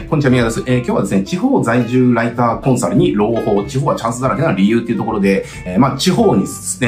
い、こんにちは、宮です。えー、今日はですね、地方在住ライターコンサルに朗報、地方はチャンスだらけな理由っていうところで、えー、まあ、地方に、ね、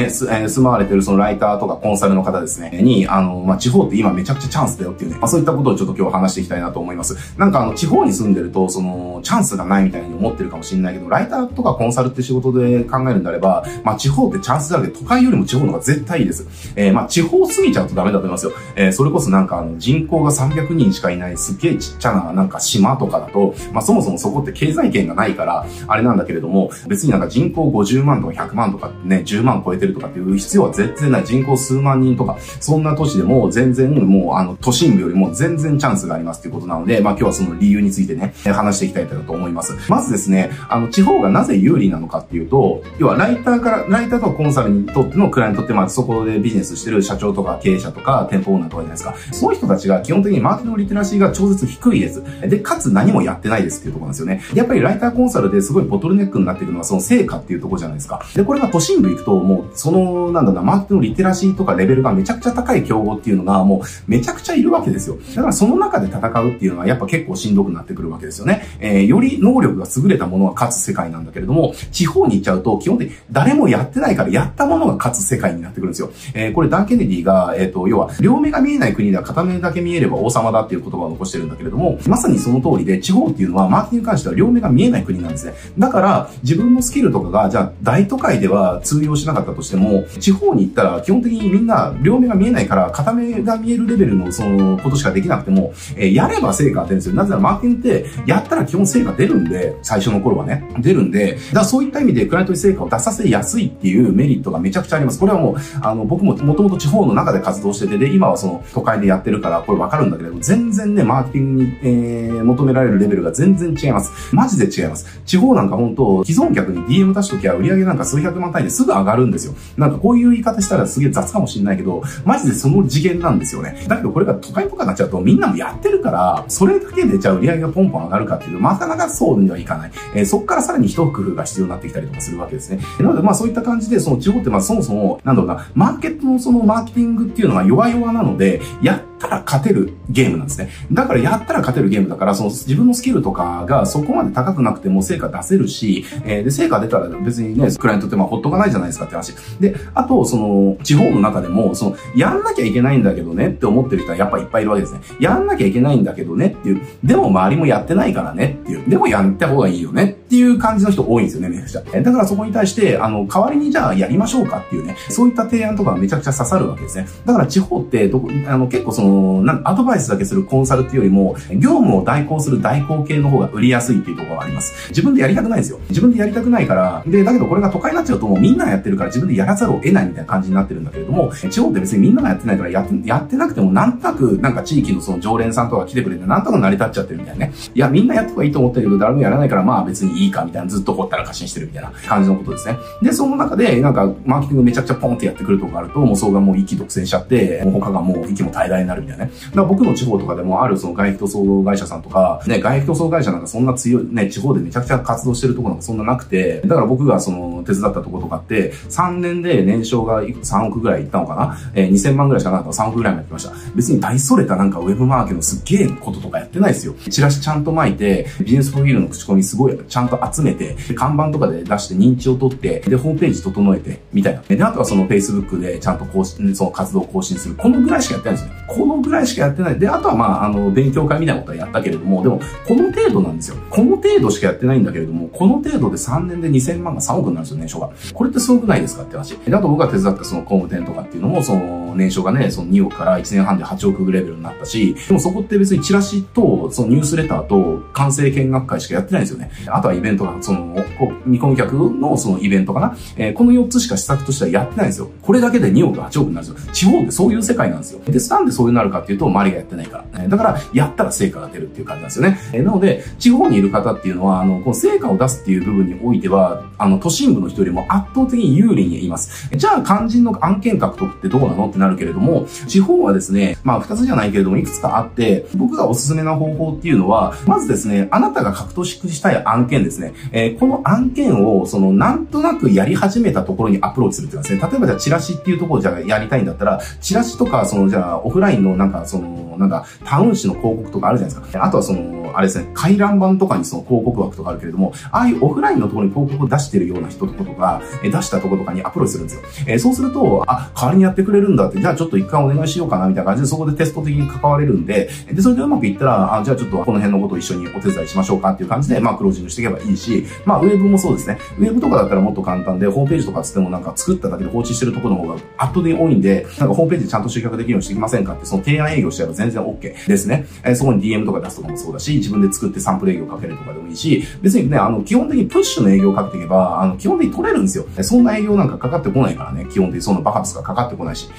住まわれてるそのライターとかコンサルの方ですね、に、あの、まあ、地方って今めちゃくちゃチャンスだよっていうね、まあ、そういったことをちょっと今日話していきたいなと思います。なんかあの、地方に住んでると、その、チャンスがないみたいに思ってるかもしれないけど、ライターとかコンサルって仕事で考えるんであれば、まあ、地方ってチャンスだらけ、都会よりも地方の方が絶対いいです。えー、まあ、地方過ぎちゃうとダメだと思いますよ。えー、それこそなんかあの、人口が300人しかいないすっげえちっちゃななんか島とかとかだと、まあそもそもそこって経済圏がないから、あれなんだけれども、別になんか人口50万とか100万とかね、10万超えてるとかっていう必要は全然ない。人口数万人とか、そんな都市でも全然もうあの都心部よりも全然チャンスがありますっていうことなので、まあ今日はその理由についてね、話していきたいと思います。まずですね、あの地方がなぜ有利なのかっていうと、要はライターから、ライターとかコンサルにとってのクライアントって、まあそこでビジネスしてる社長とか経営者とか店舗オーナーとかじゃないですか。そういう人たちが基本的にマーケティングリテラシーが超絶低いです。で、かつ何もやってないですっていうところなんですよね。やっぱりライターコンサルですごいボトルネックになっていくのはその成果っていうところじゃないですか。で、これが都心部行くともうその、なんだな、マーケティングリテラシーとかレベルがめちゃくちゃ高い競合っていうのがもうめちゃくちゃいるわけですよ。だからその中で戦うっていうのはやっぱ結構しんどくなってくるわけですよね。えー、より能力が優れたものが勝つ世界なんだけれども、地方に行っちゃうと基本的に誰もやってないからやったものが勝つ世界になってくるんですよ。えー、これダン・ケネディが、えっ、ー、と、要は両目が見えない国では片目だけ見えれば王様だっていう言葉を残してるんだけれども、まさにその通りで地方っていうのはマーケティングに関しては両目が見えない国なんですね。だから自分のスキルとかが、じゃあ大都会では通用しなかったとしても、地方に行ったら基本的にみんな両目が見えないから片目が見えるレベルのそのことしかできなくても、えー、やれば成果が出るんですよ。なぜならマーケティングってやったら基本成果出るんで、最初の頃はね、出るんで、だからそういった意味でクライアントに成果を出させやすいっていうメリットがめちゃくちゃあります。これはもう、あの、僕ももともと地方の中で活動してて、で、今はその都会でやってるから、これわかるんだけど、全然ね、マーケティングに、えー、求められるレベルが全然違います。マジで違います。地方なんか本当既存客に DM 出しときゃ売り上げなんか数百万単位ですぐ上がるんですよ。なんかこういう言い方したらすげえ雑かもしんないけど、マジでその次元なんですよね。だけどこれが都会とかになっちゃうとみんなもやってるから、それだけでじゃあ売り上げがポンポン上がるかっていうと、なかなかそうにはいかない。えー、そこからさらに一工夫が必要になってきたりとかするわけですね。なのでまあそういった感じで、その地方ってまあそもそも、なんだろうな、マーケットのそのマーケティングっていうのが弱々なので、やったら勝てるゲームなんですね。だからやったら勝てるゲームだから、その自分のスキルとかがそこまで高くなくても成果出せるし、えー、で、成果出たら別にね、クライアントってまあほっとかないじゃないですかって話。で、あと、その、地方の中でも、その、やんなきゃいけないんだけどねって思ってる人はやっぱいっぱいいるわけですね。やんなきゃいけないんだけどねっていう。でも周りもやってないからねっていう。でもやった方がいいよねっていう感じの人多いんですよね、めちゃくちゃ。だからそこに対して、あの、代わりにじゃあやりましょうかっていうね、そういった提案とかめちゃくちゃ刺さるわけですね。だから地方ってどこ、あの、結構その、なんアドバイスだけするコンサルっていうよりも、業務を代行する代行系の方が売りやすいっていうところがあります。自分でやりたくないんですよ。自分でやりたくないから、で、だけどこれが都会になっちゃうともうみんながやってるから自分でやらざるを得ないみたいな感じになってるんだけれども、地方って別にみんながやってないからやってやってなくてもなんとなくなんか地域のその常連さんとか来てくれてなんとか成り立っちゃってるみたいなね。いや、みんなやった方がいいと思ったけど誰もやらないからまあ別にいいいいかみたいなずっとほったらかしにしてるみたいな感じのことですね。で、その中でなんかマーケティングめちゃくちゃポンってやってくるとこがあると、もうそこがもう息独占しちゃって、もう他がもう息も平らになるみたいなね。だから僕の地方とかでもあるその外壁塗装会社さんとか、ね、外壁塗装会社なんかそんな強い、ね、地方でめちゃくちゃ活動してるとこなんかそんななくて、だから僕がその手伝ったとことかって、3年で年商が3億ぐらいいったのかな？えー、2000万ぐらいしかなかったら3億ぐらいもやってました。別に大それたなんかウェブマーケのすっげえこととかやってないですよ。チラシちゃんと巻いて、ビジネスプロフィールの口コミすごいちゃんとと集めて、看板とかで出して認知を取って、で、ホームページ整えて、みたいな。で、あとはその Facebook でちゃんと更新、その活動を更新する。このぐらいしかやってないんですよ。このぐらいしかやってない。で、あとはまあ、あの、勉強会みたいなことはやったけれども、でも、この程度なんですよ。この程度しかやってないんだけれども、この程度で3年で2000万が3億になるんですよ、年商が。これってすごくないですかって話。で、あと僕が手伝ったその工務店とかっていうのも、その、年商がね、その2億から1年半で8億レベルになったし、でもそこって別にチラシと、そのニュースレターと、完成見学会しかやってないんですよね。あとはイベントが、その、見込み客のそのイベントかな？えー、この4つしか施策としてはやってないんですよ。これだけで2億8億になるんですよ。地方ってそういう世界なんですよ。で、なんでそういうなるかっていうと、周りがやってないから。だから、やったら成果が出るっていう感じなんですよね。えー、なので、地方にいる方っていうのは、あの、この成果を出すっていう部分においては、あの、都心部の人よりも圧倒的に有利にいます。じゃあ、肝心の案件獲得ってどうなのってなるけれども、地方はですね、まあ、二つじゃないけれども、いくつかあって、僕がおすすめな方法っていうのは、まずですね、あなたが獲得したい案件ですですね。えー、この案件を、その、なんとなくやり始めたところにアプローチするっていうかですね、例えばじゃあチラシっていうところじゃやりたいんだったら、チラシとか、その、じゃあ、オフラインのなんか、その、の、なんだ、タウン誌の広告とかあるじゃないですか。あとはその、あれですね、回覧板とかにその広告枠とかあるけれども、ああいうオフラインのところに広告を出してるような人とことか、え出したところとかにアプローチするんですよ。えそうすると、あ、代わりにやってくれるんだって、じゃあちょっと一回お願いしようかな、みたいな感じで、そこでテスト的に関われるんで、で、それでうまくいったら、あ、じゃあちょっとこの辺のことを一緒にお手伝いしましょうかっていう感じで、まあ、クロージングしていけばいいし、まあ、ウェブもそうですね。ウェブとかだったらもっと簡単で、ホームページとかつってもなんか作っただけで放置してるところの方が圧倒的に多いんで、なんかホームページちゃんと集客できるようにしてきませんかって、その提案営業してれば全然 OK ですね。えそこに DM とか出すとかもそうだし、自分で作ってサンプル営業かけるとかでもいいし、別にね、あの、基本的にプッシュの営業をかけていけば、あの、基本的に取れるんですよ。そんな営業なんかかかってこないからね、基本的にそんなバカスがかかってこないし。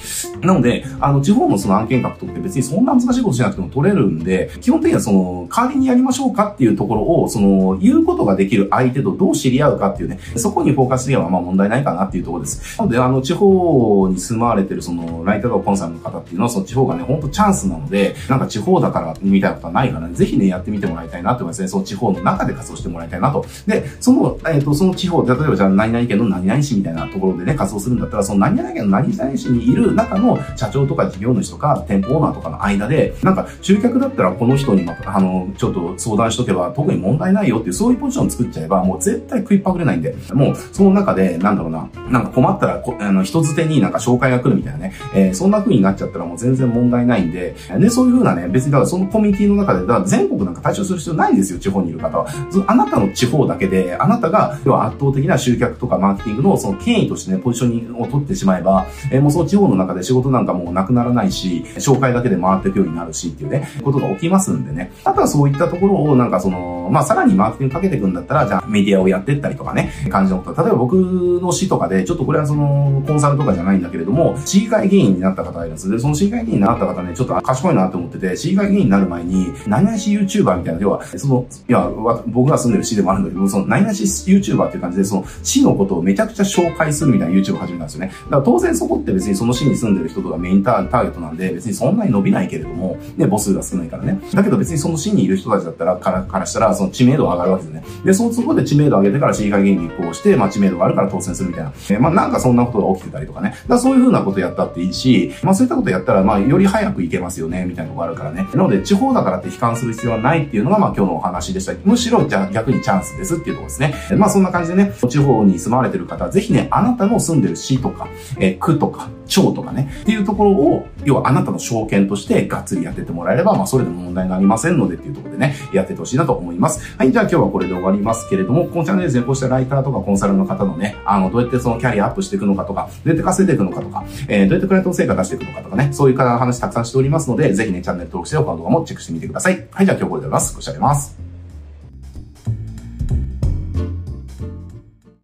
なので、あの、地方のその案件獲得って別にそんな難しいことしなくても取れるんで、基本的にはその、代わりにやりましょうかっていうところを、その、言うことができる相手とどう知り合うかっていうね、そこにフォーカスすればまあ問題ないかなっていうところです。なので、あの、地方に住まわれてるその、ライターとかコンサルの方っていうのは、その地方がね、ほんとチャンスなので、でなんか地方だからみたいなことはないからね、ぜひね、やってみてもらいたいなって思いますね。その地方の中で活動してもらいたいなと。で、その、えっ、ー、と、その地方、例えばじゃあ何々県の何々市みたいなところでね、活動するんだったら、その何々県の何々市にいる中の社長とか事業主とか店舗オーナーとかの間で、なんか集客だったらこの人に、あの、ちょっと相談しとけば特に問題ないよっていう、そういうポジション作っちゃえば、もう絶対食いっぱぐれないんで、もう、その中で、なんだろうな、なんか困ったらこ、あの、人づてになんか紹介が来るみたいなね、えー、そんな風になっちゃったらもう全然問題ないんで、で、そういう風なね、別にだからそのコミュニティの中で、だから全国なんか対象する必要ないんですよ、地方にいる方は。あなたの地方だけで、あなたが、要は圧倒的な集客とかマーケティングのその権威としてね、ポジショニングを取ってしまえば、えー、もうその地方の中で仕事なんかもうなくならないし、紹介だけで回っていくようになるしっていうね、ことが起きますんでね。あとはそういったところをなんかその、まあ、さらにマーケティングかけていくんだったら、じゃあメディアをやってったりとかね、感じのこと。例えば僕の市とかで、ちょっとこれはその、コンサルとかじゃないんだけれども、市議会議員になった方がいるんです。で、その市議会議員になった方ね、ちょっと賢いなと思ってて、市議会議員になる前に、何々市 YouTuber みたいな、要は、その、いや、僕が住んでる市でもあるんだけど、その、何々市 YouTuber っていう感じで、その、市のことをめちゃくちゃ紹介するみたいな YouTube を始めたんですよね。だから当然そこって別にその市に住んでる人とかメインターゲットなんで、別にそんなに伸びないけれども、ね、母数が少ないからね。だけど別にその市にいる人たちだったら、から、からしたら、その知名度上がるわけですね。で、そ、そこで知名度上げてから市議会議員に立候補して、まあ知名度があるから当選するみたいな。えー、まあなんかそんなことが起きてたりとかね。だそういうふうなことやったっていいし、まあそういったことやったら、まあより早く行けますよね、みたいなとこあるからね。なので、地方だからって悲観する必要はないっていうのが、まあ今日のお話でした。むしろ、じゃ逆にチャンスですっていうとこですね。まあそんな感じでね、地方に住まわれてる方、ぜひね、あなたの住んでる市とか、えー、区とか、町とかね、っていうところを、要はあなたの証券としてがっつりやっててもらえれば、まあそれでも問題がありませんのでっていうところでね、やっててほしいなと思います。はい、じゃあ今日はこれで終わりますけれども、このチャンネルですね、こうしたライターとかコンサルの方のね、あの、どうやってそのキャリアアップしていくのかとか、どうやって稼いでいくのかとか、えー、どうやってクライアントの成果出していくのかとかね、そういう方の話たくさんしておりますので、ぜひね、チャンネル登録して他の動画もチェックしてみてください。はい、じゃあ今日これで終わります。ご視聴あります。